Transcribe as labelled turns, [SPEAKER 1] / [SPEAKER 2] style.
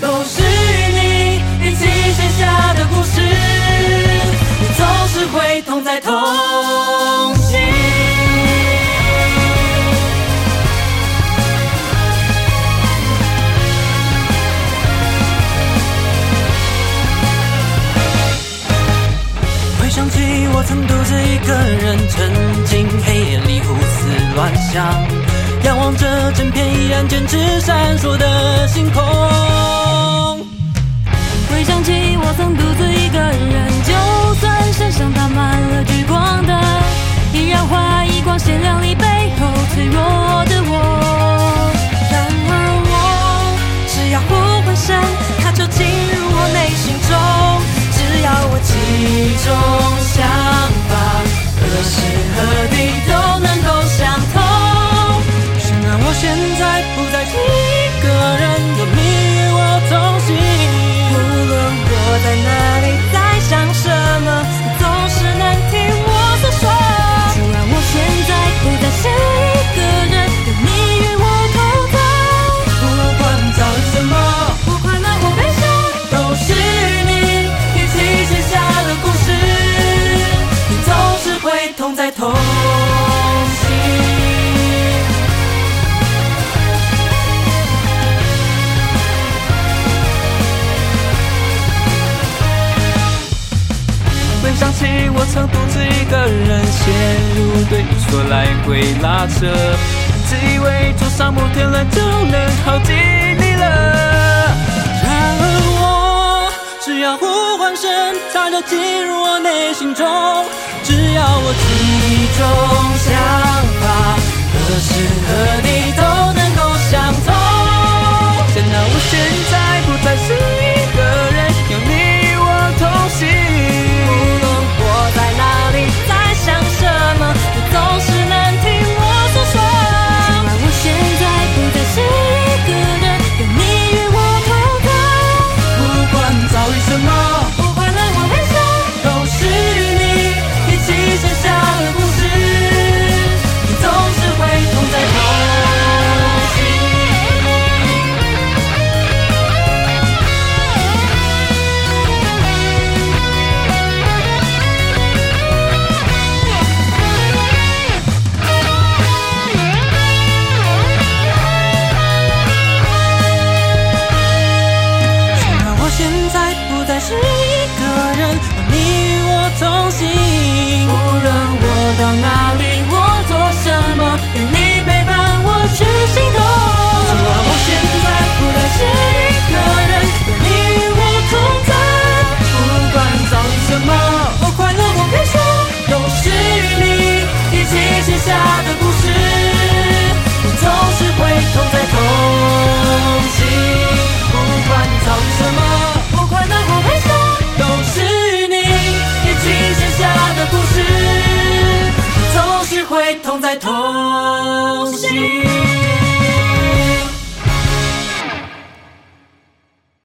[SPEAKER 1] 都是与你一起写下的故事，你总是会痛在痛心。回想起我曾独自一个人沉浸黑夜里胡思乱想。仰望着整片依然坚持闪烁的星空，
[SPEAKER 2] 回想起我曾独自一个人，就算身上打满了聚光灯，依然怀疑光鲜亮丽背后脆弱的我。
[SPEAKER 1] 然而我只要呼唤声，它就进入我内心中。只要我集中想起我曾独自一个人陷入对错来回拉扯，自以为坐上摩天轮就能靠近你了。然而我只要呼唤声，它就进入我内心中。只要我记忆中想法，何时在不心。